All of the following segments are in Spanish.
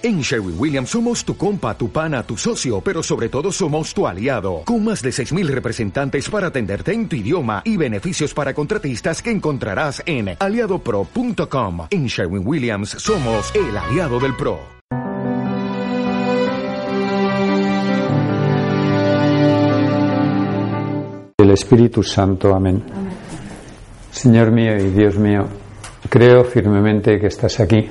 En Sherwin Williams somos tu compa, tu pana, tu socio, pero sobre todo somos tu aliado, con más de 6.000 representantes para atenderte en tu idioma y beneficios para contratistas que encontrarás en aliadopro.com. En Sherwin Williams somos el aliado del PRO. El Espíritu Santo, amén. Señor mío y Dios mío, creo firmemente que estás aquí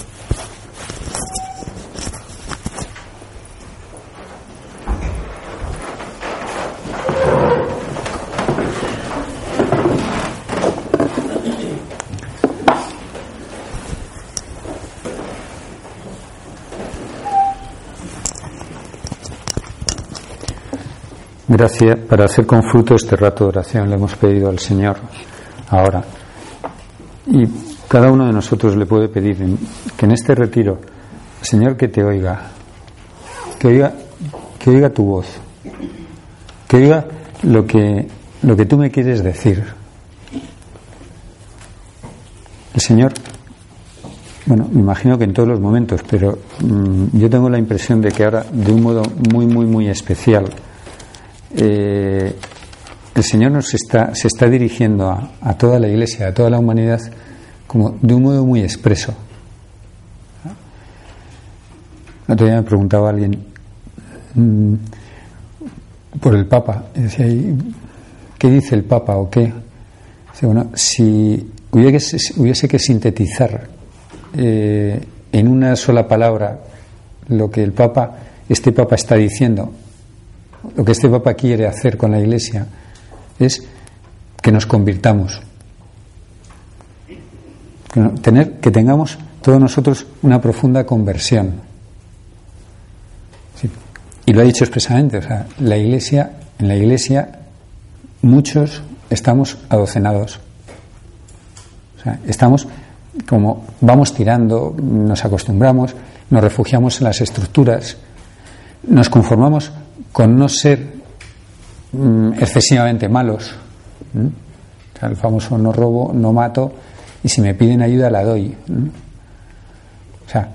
Gracias para hacer con fruto este rato de oración. Le hemos pedido al Señor ahora. Y cada uno de nosotros le puede pedir que en este retiro, Señor, que te oiga, que oiga, que oiga tu voz, que oiga lo que, lo que tú me quieres decir. El Señor, bueno, me imagino que en todos los momentos, pero mm, yo tengo la impresión de que ahora, de un modo muy, muy, muy especial, eh, el Señor nos está, se está dirigiendo a, toda la Iglesia, a toda la humanidad, como de un modo muy expreso. El otro día me preguntaba alguien mm, por el Papa, decía, ¿qué dice el Papa o qué? bueno, si hubiese, hubiese que sintetizar eh, en una sola palabra lo que el Papa, este Papa está diciendo lo que este Papa quiere hacer con la Iglesia es que nos convirtamos. Que, tener, que tengamos todos nosotros una profunda conversión. Y lo ha dicho expresamente, o sea, la Iglesia, en la Iglesia muchos estamos adocenados. O sea, estamos como vamos tirando, nos acostumbramos, nos refugiamos en las estructuras, nos conformamos con no ser mm, excesivamente malos. el famoso no robo, no mato y si me piden ayuda la doy. O sea,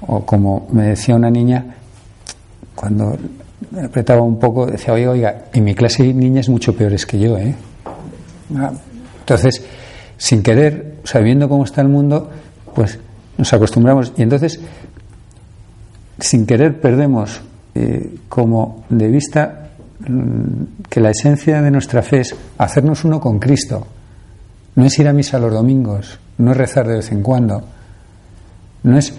o como me decía una niña, cuando me apretaba un poco, decía, oiga, oiga, en mi clase niñas mucho peores que yo, ¿eh? Ah, entonces, sin querer, sabiendo cómo está el mundo, pues nos acostumbramos y entonces, sin querer, perdemos eh, como de vista mm, que la esencia de nuestra fe es hacernos uno con Cristo. No es ir a misa los domingos, no es rezar de vez en cuando. No es.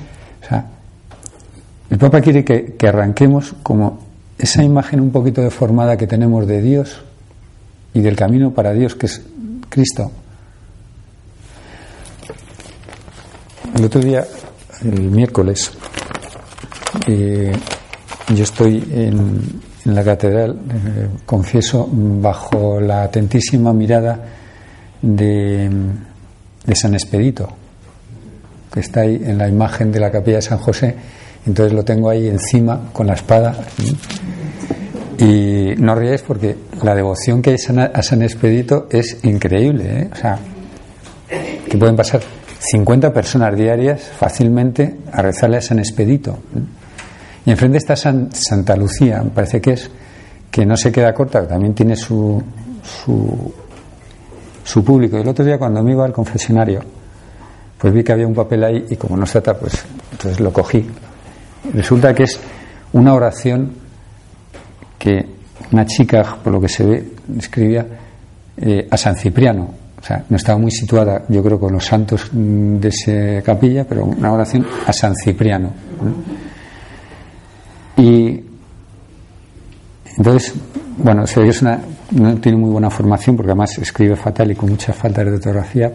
El Papa quiere que, que arranquemos como esa imagen un poquito deformada que tenemos de Dios y del camino para Dios, que es Cristo. El otro día, el miércoles, eh, yo estoy en, la catedral, eh, confieso, bajo la atentísima mirada de, San Expedito, que está ahí en la imagen de la capilla de San José. Entonces lo tengo ahí encima con la espada. Y no ríais porque la devoción que hay a San Expedito es increíble. ¿eh? O sea, que pueden pasar 50 personas diarias fácilmente a rezarle a San Expedito. Y enfrente está Santa Lucía, me parece que es, que no se queda corta, también tiene su, su, público. Y el otro día cuando me iba al confesionario, pues vi que había un papel ahí y como no se trata, pues entonces lo cogí. Resulta que es una oración que una chica, por lo que se ve, escribía eh, a San Cipriano. O sea, no estaba muy situada, yo creo, con los santos de esa capilla, pero una oración a San Cipriano. Y entonces, bueno, se ve no tiene muy buena formación porque además escribe fatal y con mucha falta de ortografía.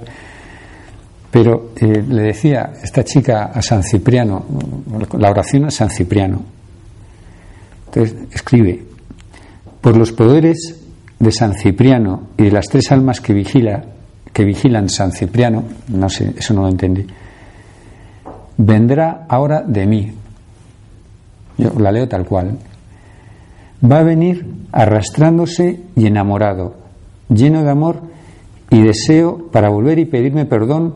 Pero eh, le decía esta chica a San Cipriano, la oración a San Cipriano. Entonces escribe, por los poderes de San Cipriano y de las tres almas que vigila, que vigilan San Cipriano, no sé, eso no lo entendí, vendrá ahora de mí. Yo la leo tal cual. Va a venir arrastrándose y enamorado, lleno de amor y deseo para volver y pedirme perdón,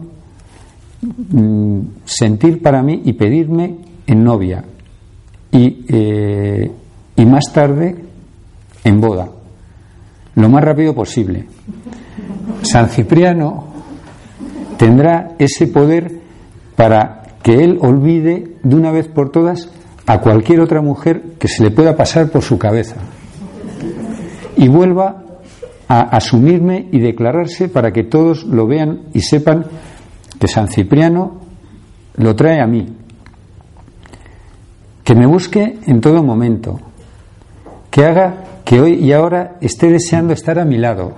mm, sentir para mí y pedirme en novia. Y, eh, y más tarde en boda, lo más rápido posible. San Cipriano tendrá ese poder para que él olvide de una vez por todas a cualquier otra mujer que se le pueda pasar por su cabeza y vuelva a asumirme y declararse para que todos lo vean y sepan que San Cipriano lo trae a mí, que me busque en todo momento, que haga que hoy y ahora esté deseando estar a mi lado,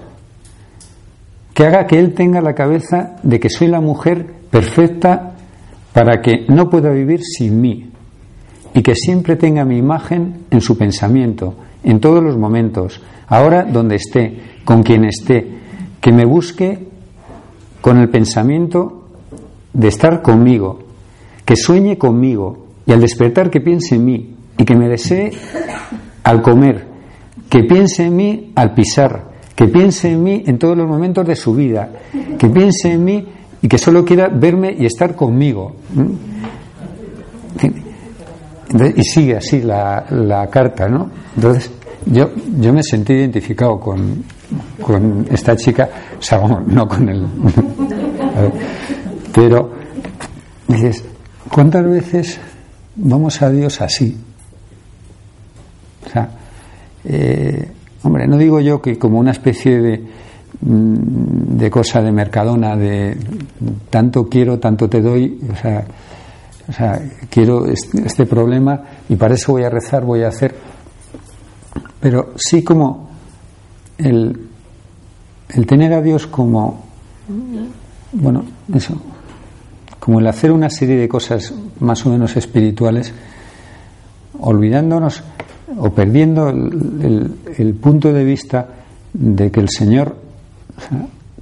que haga que él tenga la cabeza de que soy la mujer perfecta para que no pueda vivir sin mí y que siempre tenga mi imagen en su pensamiento, en todos los momentos, ahora donde esté, con quien esté, que me busque con el pensamiento de estar conmigo, que sueñe conmigo y al despertar que piense en mí y que me desee al comer, que piense en mí al pisar, que piense en mí en todos los momentos de su vida, que piense en mí y que solo quiera verme y estar conmigo. Y sigue así la, la, carta, ¿no? Entonces, yo, yo me sentí identificado con, con esta chica, o sea, no con él. Pero, dices, ¿cuántas veces vamos a Dios así? O sea, eh, hombre, no digo yo que como una especie de, mm, de cosa de mercadona, de tanto quiero, tanto te doy, o sea, o sea, quiero este problema y para eso voy a rezar, voy a hacer. Pero sí como el, el tener a Dios como, bueno, eso, como el hacer una serie de cosas más o menos espirituales, olvidándonos o perdiendo el, punto de vista de que el Señor,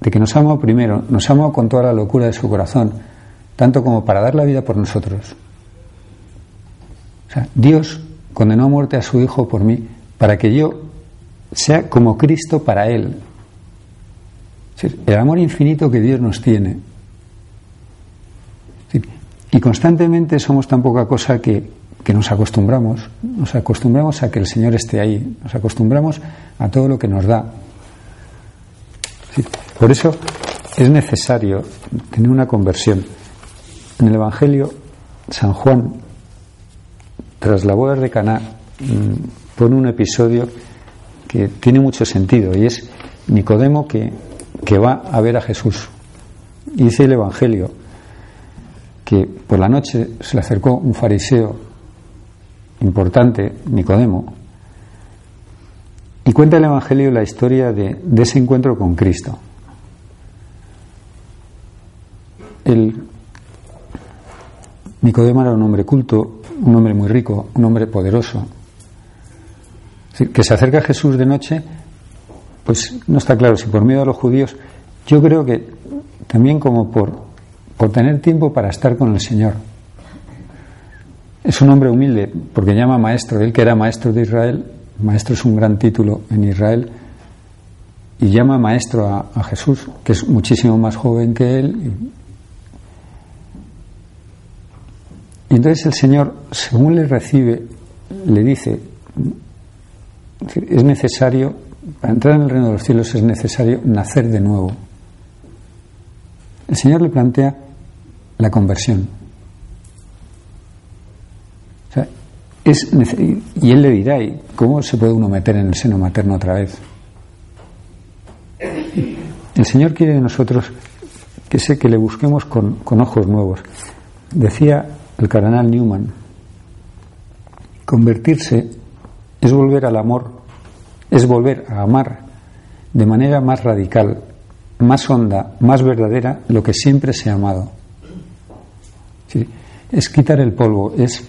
de que nos ama primero, nos ama con toda la locura de su corazón, tanto como para dar la vida por nosotros. Dios condenó a muerte a su Hijo por mí, para que yo sea como Cristo para Él. el amor infinito que Dios nos tiene. Y constantemente somos tan poca cosa que que nos acostumbramos, nos acostumbramos a que el Señor esté ahí, nos acostumbramos a todo lo que nos da. Por eso es necesario tener una conversión. En el Evangelio, San Juan, tras la boda de Caná, mm, pone un episodio que tiene mucho sentido y es Nicodemo que, que va a ver a Jesús. Dice el Evangelio que por la noche se le acercó un fariseo importante, Nicodemo, y cuenta el Evangelio la historia de, ese encuentro con Cristo. El Nicodemo era un hombre culto, un hombre muy rico, un hombre poderoso, que se acerca a Jesús de noche, pues no está claro si por miedo a los judíos, yo creo que también como por, por tener tiempo para estar con el Señor. Es un hombre humilde porque llama maestro, él que era maestro de Israel, maestro es un gran título en Israel, y llama maestro a, Jesús, que es muchísimo más joven que él. Y entonces el Señor, según le recibe, le dice, es necesario, para entrar en el reino de los cielos es necesario nacer de nuevo. El Señor le plantea la conversión. Es, y él le dirá, ¿y cómo se puede uno meter en el seno materno otra vez? El Señor quiere de nosotros que sé que le busquemos con, con ojos nuevos. Decía el cardenal Newman, convertirse es volver al amor, es volver a amar de manera más radical, más honda, más verdadera lo que siempre se ha amado. Es quitar el polvo, es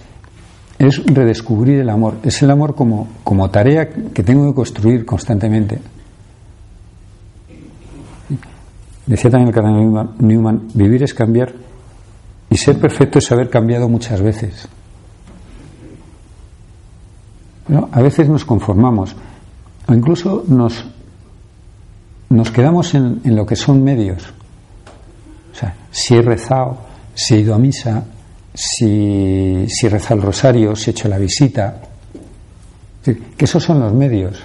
es redescubrir el amor, es el amor como, como tarea que tengo que construir constantemente. decía también el cardenal Newman, vivir es cambiar y ser perfecto es haber cambiado muchas veces. A veces nos conformamos o incluso nos, nos quedamos en, en, lo que son medios. O sea, si he rezado, si he ido a misa, si, si he rezado el rosario, si he hecho la visita. que esos son los medios.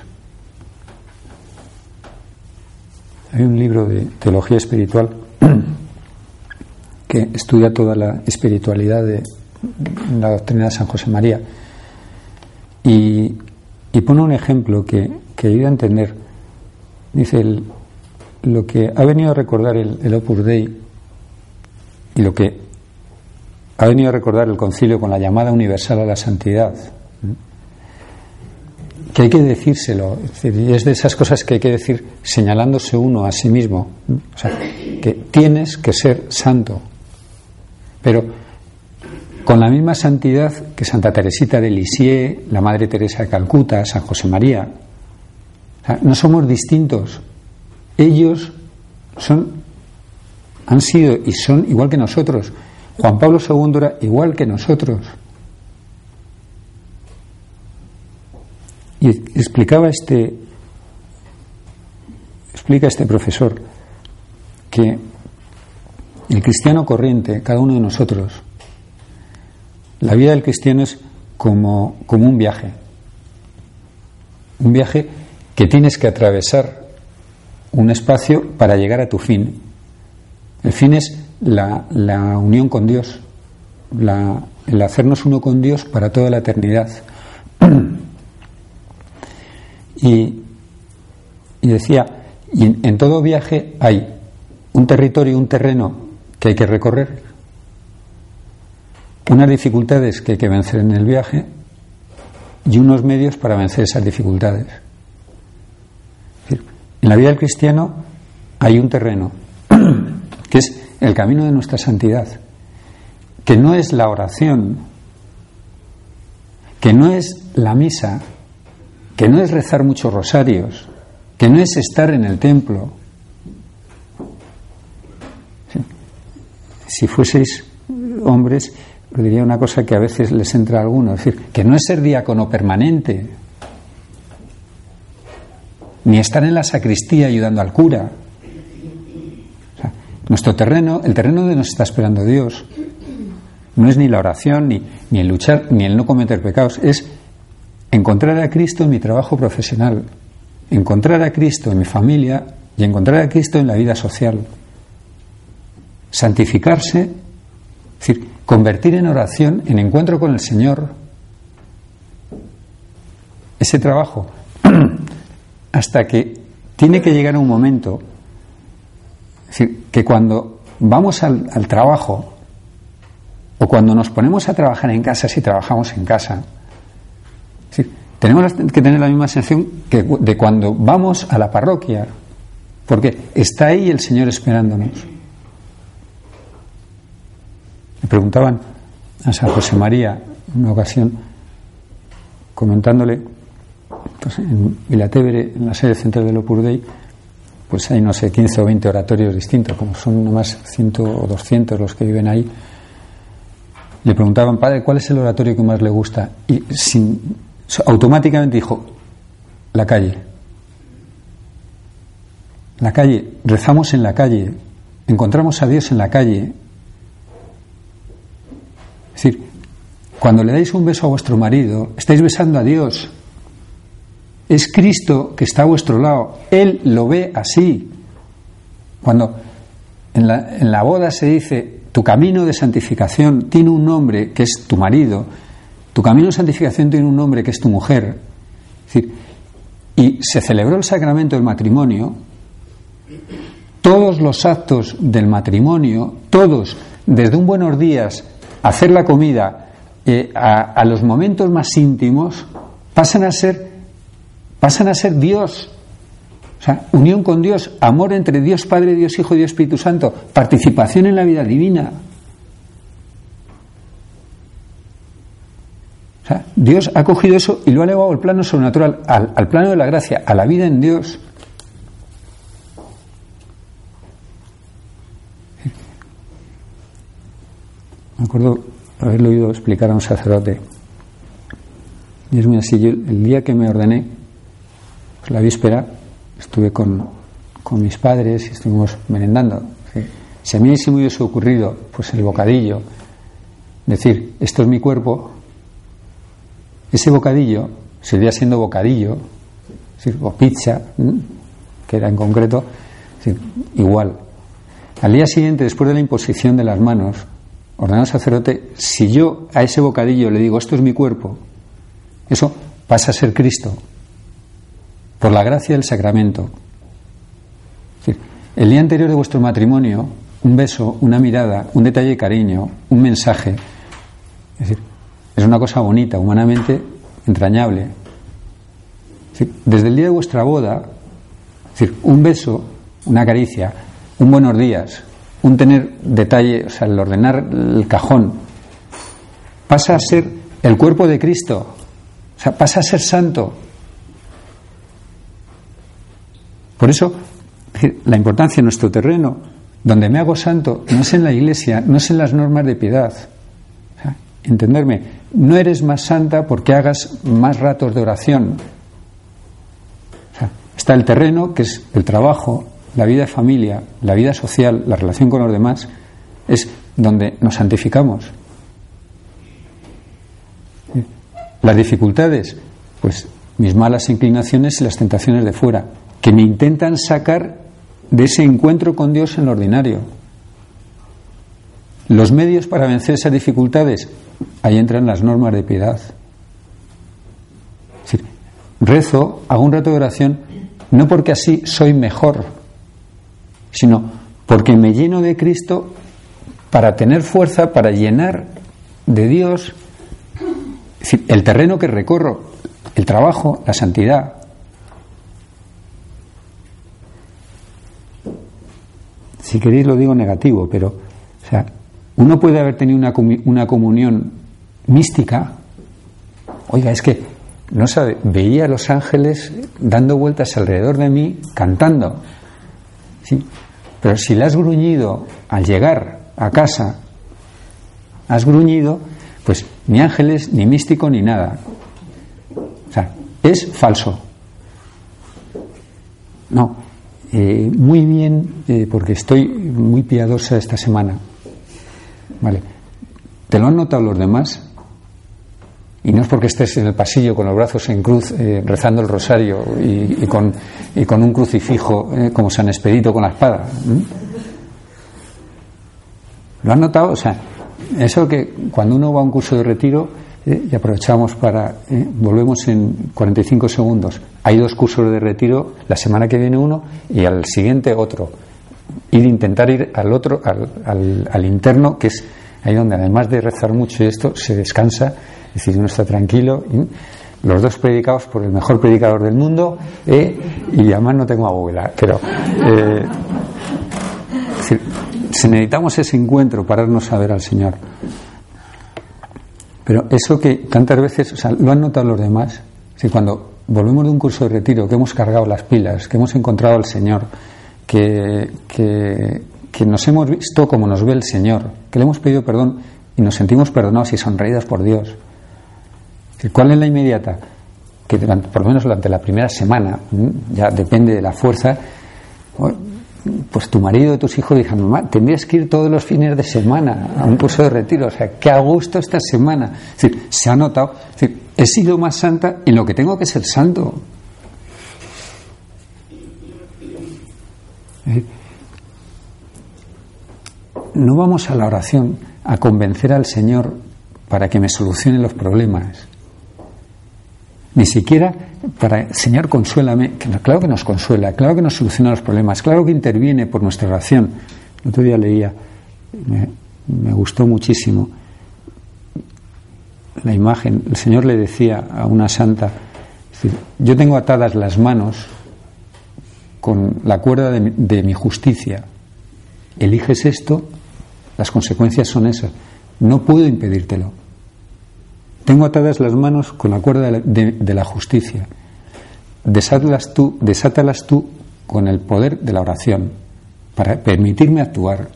Hay un libro de teología espiritual que estudia toda la espiritualidad de la doctrina de San José María. Y, pone un ejemplo que, que ayuda a entender. Dice, lo que ha venido a recordar el, Opus Dei y lo que ha venido a recordar el concilio con la llamada universal a la santidad, que hay que decírselo, y es de esas cosas que hay que decir señalándose uno a sí mismo, que tienes que ser santo, pero con la misma santidad que Santa Teresita de Lisieux, la Madre Teresa de Calcuta, San José María. no somos distintos. Ellos son, han sido y son igual que nosotros. Juan Pablo II era igual que nosotros. Y explicaba este, explica este profesor que el cristiano corriente, cada uno de nosotros, la vida del cristiano es como, como un viaje, un viaje que tienes que atravesar un espacio para llegar a tu fin. El fin es la, la unión con Dios, la, el hacernos uno con Dios para toda la eternidad. Y, decía, y en, todo viaje hay un territorio, un terreno que hay que recorrer, unas dificultades que hay que vencer en el viaje y unos medios para vencer esas dificultades. En la vida del cristiano hay un terreno, que es el camino de nuestra santidad, que no es la oración, que no es la misa, que no es rezar muchos rosarios, que no es estar en el templo. Si fueseis hombres, diría una cosa que a veces les entra a algunos, es decir, que no es ser diácono permanente, ni estar en la sacristía ayudando al cura. nuestro terreno, el terreno donde nos está esperando Dios, no es ni la oración, ni, ni el luchar, ni el no cometer pecados, es encontrar a Cristo en mi trabajo profesional, encontrar a Cristo en mi familia y encontrar a Cristo en la vida social. Santificarse, es decir, convertir en oración, en encuentro con el Señor, ese trabajo, hasta que tiene que llegar un momento, es decir, que cuando vamos al, al trabajo, o cuando nos ponemos a trabajar en casa, si trabajamos en casa, tenemos que tener la misma sensación que de cuando vamos a la parroquia, porque está ahí el Señor esperándonos. Me preguntaban a San José María una ocasión, comentándole, pues en Vilatevere, en la sede central del Opus Dei, pues hay, no sé, 15 o 20 oratorios distintos, como son nomás 100 o 200 los que viven ahí. Le preguntaban, padre, ¿cuál es el oratorio que más le gusta? Y sin, automáticamente dijo, la calle. La calle, rezamos en la calle, encontramos a Dios en la calle. Es decir, cuando le dais un beso a vuestro marido, estáis besando a Dios. Es Cristo que está a vuestro lado. Él lo ve así. Cuando en la, boda se dice, tu camino de santificación tiene un nombre que es tu marido, tu camino de santificación tiene un nombre que es tu mujer. y se celebró el sacramento del matrimonio. Todos los actos del matrimonio, todos, desde un buenos días, hacer la comida, eh, a, los momentos más íntimos, pasan a ser, pasan a ser Dios. O sea, unión con Dios, amor entre Dios Padre, Dios Hijo y Dios Espíritu Santo, participación en la vida divina. Dios ha cogido eso y lo ha elevado al plano sobrenatural, al, plano de la gracia, a la vida en Dios. Me acuerdo haberlo oído explicar a un sacerdote. Y es muy así. el día que me ordené, pues la víspera, estuve con, con mis padres y estuvimos merendando. Si a mí se me hubiese ocurrido, pues el bocadillo, decir, esto es mi cuerpo, ese bocadillo seguía siendo bocadillo, o pizza, que era en concreto, igual. Al día siguiente, después de la imposición de las manos, ordenado sacerdote, si yo a ese bocadillo le digo, esto es mi cuerpo, eso pasa a ser Cristo, por la gracia del sacramento. el día anterior de vuestro matrimonio, un beso, una mirada, un detalle de cariño, un mensaje, es decir, es una cosa bonita, humanamente entrañable. desde el día de vuestra boda, decir, un beso, una caricia, un buenos días, un tener detalle, o sea, el ordenar el cajón, pasa a ser el cuerpo de Cristo, o sea, pasa a ser santo. Por eso, la importancia de nuestro terreno, donde me hago santo, no es en la iglesia, no es en las normas de piedad. entenderme, no eres más santa porque hagas más ratos de oración. está el terreno, que es el trabajo, la vida de familia, la vida social, la relación con los demás, es donde nos santificamos. Las dificultades, pues mis malas inclinaciones y las tentaciones de fuera, que me intentan sacar de ese encuentro con Dios en lo ordinario. Los medios para vencer esas dificultades, ahí entran las normas de piedad. Es decir, rezo, hago un rato de oración, no porque así soy mejor, sino porque me lleno de Cristo para tener fuerza, para llenar de Dios el terreno que recorro, el trabajo, la santidad. Si queréis lo digo negativo, pero o sea, uno puede haber tenido una, una comunión mística. Oiga, es que no sabe, veía a los ángeles dando vueltas alrededor de mí cantando. ¿Sí? Pero si le has gruñido al llegar a casa, has gruñido, pues ni ángeles, ni místico, ni nada. O sea, es falso. No, eh, muy bien, eh, porque estoy muy piadosa esta semana. Vale. ¿Te lo han notado los demás? Y no es porque estés en el pasillo con los brazos en cruz eh, rezando el rosario y, con, y, con, un crucifijo eh, como San Expedito con la espada. ¿Lo han notado? O sea, eso que cuando uno va a un curso de retiro, eh, y aprovechamos para, volvemos en 45 segundos, hay dos cursos de retiro, la semana que viene uno y al siguiente otro. Ir intentar ir al otro, al, al, al interno, que es ahí donde además de rezar mucho y esto, se descansa es decir, uno está tranquilo. los dos predicados por el mejor predicador del mundo eh, y además no tengo abuela. Pero eh, si necesitamos ese encuentro, pararnos a ver al Señor. Pero eso que tantas veces, lo han notado los demás, si cuando volvemos de un curso de retiro, que hemos cargado las pilas, que hemos encontrado al Señor, que, que, que nos hemos visto como nos ve el Señor, que le hemos pedido perdón y nos sentimos perdonados y sonreídos por Dios ¿Cuál es la inmediata? Que por lo menos durante la primera semana, ya depende de la fuerza, pues tu marido y tus hijos dijeron, mamá, tendrías que ir todos los fines de semana a un curso de retiro, o sea, qué a gusto esta semana. Es decir, se ha notado, he sido más santa en lo que tengo que ser santo. No vamos a la oración a convencer al Señor para que me solucione los problemas. Ni siquiera para, Señor, consuélame, claro que nos consuela, claro que nos soluciona los problemas, claro que interviene por nuestra oración. El otro día leía, me, gustó muchísimo la imagen. El Señor le decía a una santa, yo tengo atadas las manos con la cuerda de de mi justicia. Eliges esto, las consecuencias son esas. No puedo impedírtelo. Tengo atadas las manos con la cuerda de la, justicia. Tú, desátalas tú con el poder de la oración para permitirme actuar.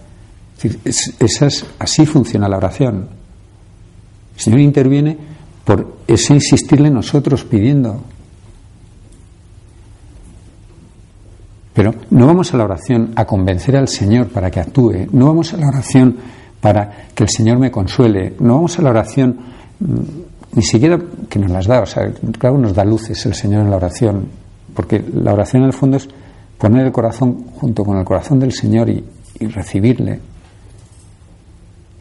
esas, así funciona la oración. El Señor interviene por ese insistirle nosotros pidiendo. Pero no vamos a la oración a convencer al Señor para que actúe, no vamos a la oración para que el Señor me consuele, no vamos a la oración ni siquiera que nos las da, o sea, claro, nos da luces el Señor en la oración, porque la oración en el fondo es poner el corazón junto con el corazón del Señor y, recibirle,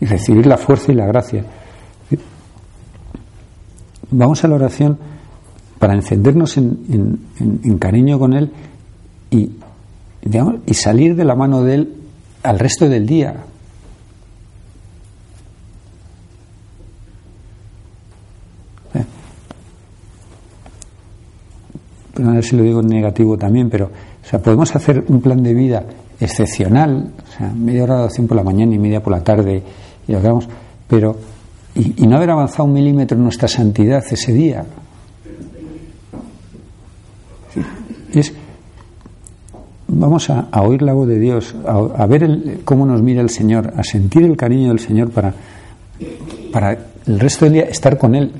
y recibir la fuerza y la gracia. Vamos a la oración para encendernos en, cariño con Él y, y salir de la mano de Él al resto del día. A ver si lo digo en negativo también, pero o sea, podemos hacer un plan de vida excepcional, o sea, media hora de oración por la mañana y media por la tarde, y lo hagamos, pero y, no haber avanzado un milímetro en nuestra santidad ese día. Es, vamos a, oír la voz de Dios, a, ver cómo nos mira el Señor, a sentir el cariño del Señor para, para el resto del día estar con Él.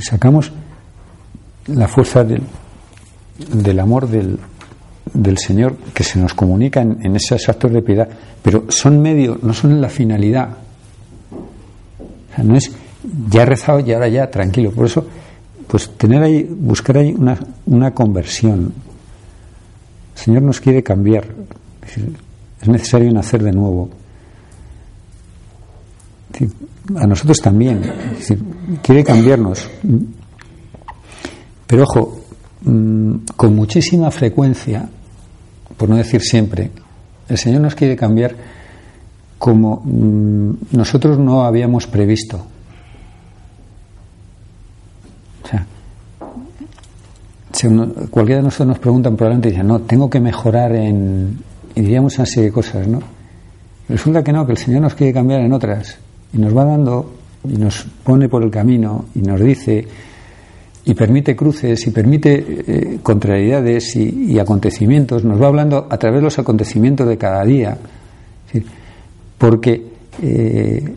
Sacamos la fuerza del, del amor del, del, Señor que se nos comunica en, esos actos de piedad, pero son medio, no son la finalidad. no es ya he rezado y ahora ya tranquilo. Por eso, pues tener ahí, buscar ahí una, una conversión. El Señor nos quiere cambiar. Es necesario nacer de nuevo. A nosotros también. quiere cambiarnos. Pero ojo, mm, con muchísima frecuencia, por no decir siempre, el Señor nos quiere cambiar como mm, nosotros no habíamos previsto. O sea, cualquiera de nosotros nos pregunta probablemente dice, no, tengo que mejorar en... y diríamos serie de cosas, ¿no? Resulta que no, que el Señor nos quiere cambiar en otras y nos va dando y nos pone por el camino y nos dice y permite cruces y permite eh, contrariedades y, acontecimientos, nos va hablando a través de los acontecimientos de cada día. porque eh,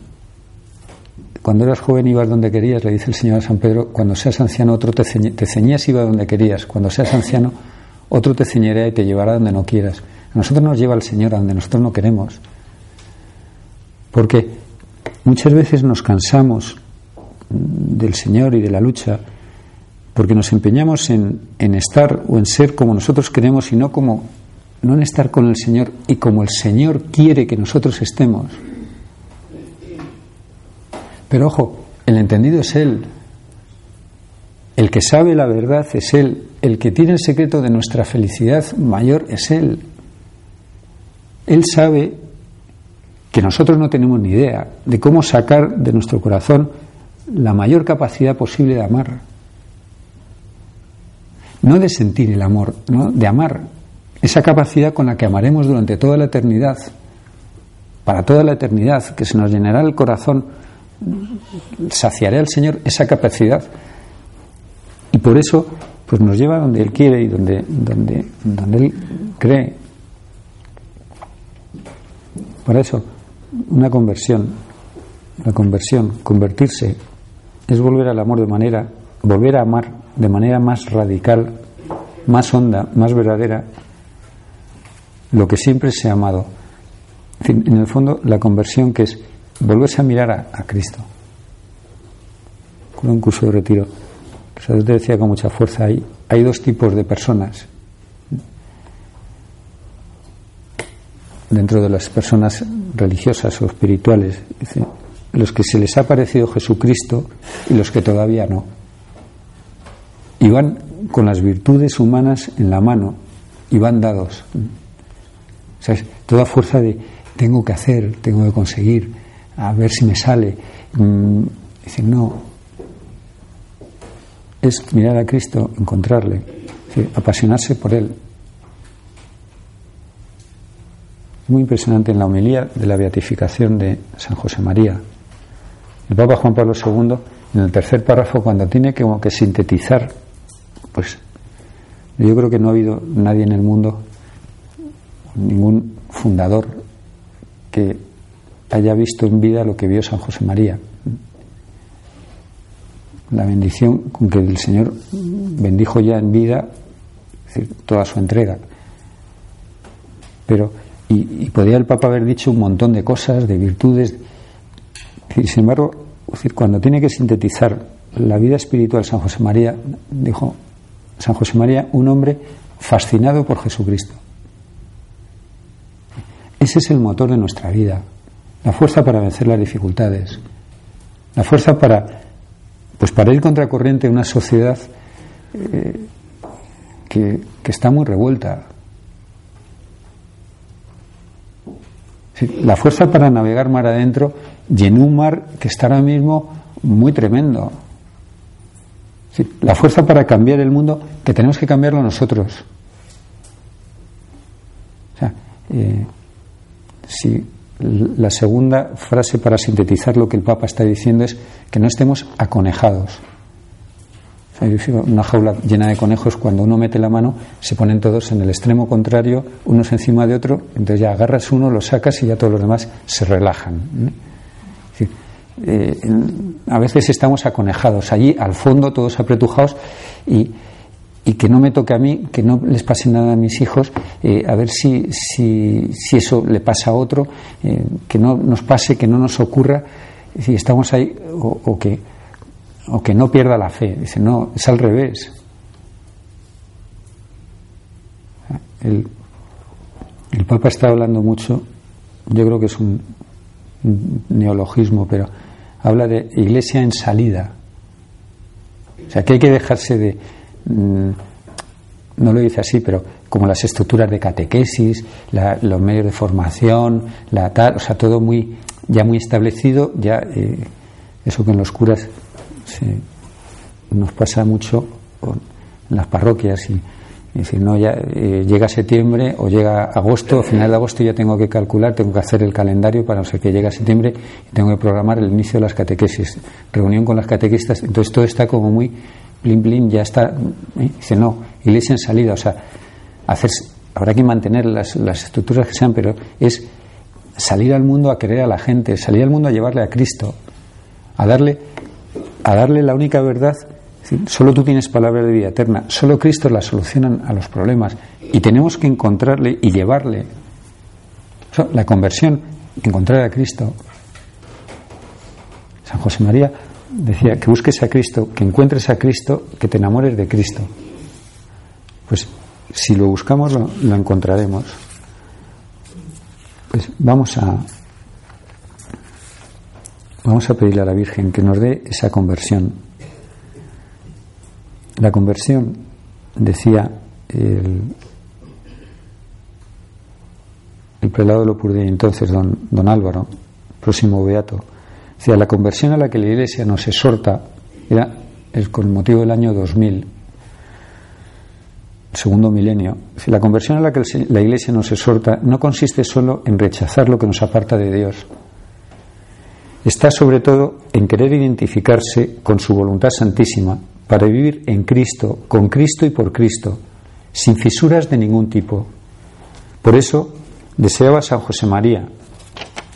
cuando eras joven ibas donde querías, le dice el Señor a San Pedro, cuando seas anciano otro te, te ceñías iba donde querías, cuando seas anciano otro te ceñirá y te llevará donde no quieras. A nosotros nos lleva el Señor a donde nosotros no queremos. Porque muchas veces nos cansamos del Señor y de la lucha porque nos empeñamos en, en, estar o en ser como nosotros queremos y no como no en estar con el Señor y como el Señor quiere que nosotros estemos. Pero ojo, el entendido es Él. El que sabe la verdad es Él. El que tiene el secreto de nuestra felicidad mayor es Él. Él sabe que nosotros no tenemos ni idea de cómo sacar de nuestro corazón la mayor capacidad posible de amar no de sentir el amor, ¿no? de amar, esa capacidad con la que amaremos durante toda la eternidad, para toda la eternidad, que se nos llenará el corazón, saciaré al Señor esa capacidad. Y por eso, pues nos lleva donde Él quiere y donde, donde, donde Él cree. Por eso, una conversión, la conversión, convertirse, es volver al amor de manera, volver a amar de manera más radical, más honda, más verdadera, lo que siempre se ha amado. En, el fondo, la conversión que es volverse a mirar a, Cristo. Con un curso de retiro, que te decía con mucha fuerza, hay, hay dos tipos de personas. Dentro de las personas religiosas o espirituales, los que se les ha parecido Jesucristo y los que todavía no y van con las virtudes humanas en la mano y van dados. O toda fuerza de tengo que hacer, tengo que conseguir, a ver si me sale. Mm, dicen, no. Es mirar a Cristo, encontrarle, apasionarse por Él. Es muy impresionante en la homilía de la beatificación de San José María. El Papa Juan Pablo II, en el tercer párrafo, cuando tiene que, como que sintetizar pues Yo creo que no ha habido nadie en el mundo, ningún fundador, que haya visto en vida lo que vio San José María. La bendición con que el Señor bendijo ya en vida toda su entrega. Pero, y, podía el Papa haber dicho un montón de cosas, de virtudes. sin embargo, cuando tiene que sintetizar la vida espiritual San José María, dijo San José María, un hombre fascinado por Jesucristo. Ese es el motor de nuestra vida, la fuerza para vencer las dificultades, la fuerza para, pues para ir contracorriente en una sociedad eh, que, está muy revuelta. La fuerza para navegar mar adentro y en un mar que está ahora mismo muy tremendo. La fuerza para cambiar el mundo, que tenemos que cambiarlo nosotros. O sea, eh, si la segunda frase para sintetizar lo que el Papa está diciendo es que no estemos aconejados. Una jaula llena de conejos, cuando uno mete la mano, se ponen todos en el extremo contrario, unos encima de otro, entonces ya agarras uno, lo sacas y ya todos los demás se relajan. Eh, a veces estamos aconejados, allí al fondo todos apretujados y, y, que no me toque a mí, que no les pase nada a mis hijos, eh, a ver si, si, si, eso le pasa a otro, eh, que no nos pase, que no nos ocurra, si estamos ahí o que o que no pierda la fe. Dice, no, es al revés. El, Papa está hablando mucho, yo creo que es un, neologismo, pero habla de iglesia en salida. O sea, que hay que dejarse de, mm, no lo dice así, pero como las estructuras de catequesis, los medios de formación, la tal, o sea, todo muy ya muy establecido, ya eh, eso que en los curas nos pasa mucho en las parroquias y, decir, no, ya eh, llega septiembre o llega agosto, a final de agosto ya tengo que calcular, tengo que hacer el calendario para no sé qué llega septiembre y tengo que programar el inicio de las catequesis, reunión con las catequistas, entonces todo está como muy blin blin, ya está, ¿eh? dice, no, iglesia en salida, o sea, habrá que mantener las, las estructuras que sean, pero es salir al mundo a querer a la gente, salir al mundo a llevarle a Cristo, a darle a darle la única verdad. Solo tú tienes palabra de vida eterna, solo Cristo la soluciona a los problemas y tenemos que encontrarle y llevarle. la conversión, encontrar a Cristo. San José María decía que busques a Cristo, que encuentres a Cristo, que te enamores de Cristo. Pues si lo buscamos lo encontraremos. Pues vamos a, Vamos a pedirle a la Virgen que nos dé esa conversión. La conversión, decía el, el prelado de Lopurde, entonces don, don Álvaro, próximo beato, decía, la conversión a la que la Iglesia nos exhorta era el, con motivo del año 2000, segundo milenio. La conversión a la que la Iglesia nos exhorta no consiste solo en rechazar lo que nos aparta de Dios, está sobre todo en querer identificarse con su voluntad santísima para vivir en Cristo, con Cristo y por Cristo, sin fisuras de ningún tipo. Por eso deseaba San José María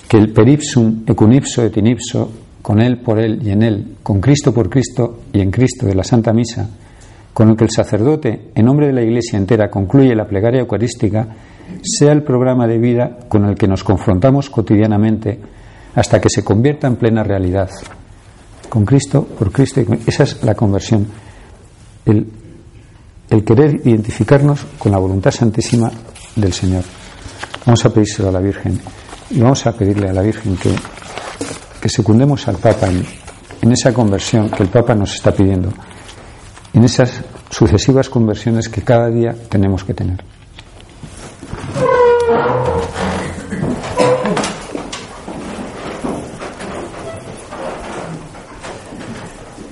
que el peripsum ecunipso et inipso, con él, por él y en él, con Cristo por Cristo y en Cristo de la Santa Misa, con el que el sacerdote, en nombre de la Iglesia entera, concluye la plegaria eucarística, sea el programa de vida con el que nos confrontamos cotidianamente hasta que se convierta en plena realidad. Con Cristo, por Cristo, esa es la conversión. El, querer identificarnos con la voluntad santísima del Señor. Vamos a pedírselo a la Virgen y vamos a pedirle a la Virgen que, que secundemos al Papa en esa conversión que el Papa nos está pidiendo, en esas sucesivas conversiones que cada día tenemos que tener.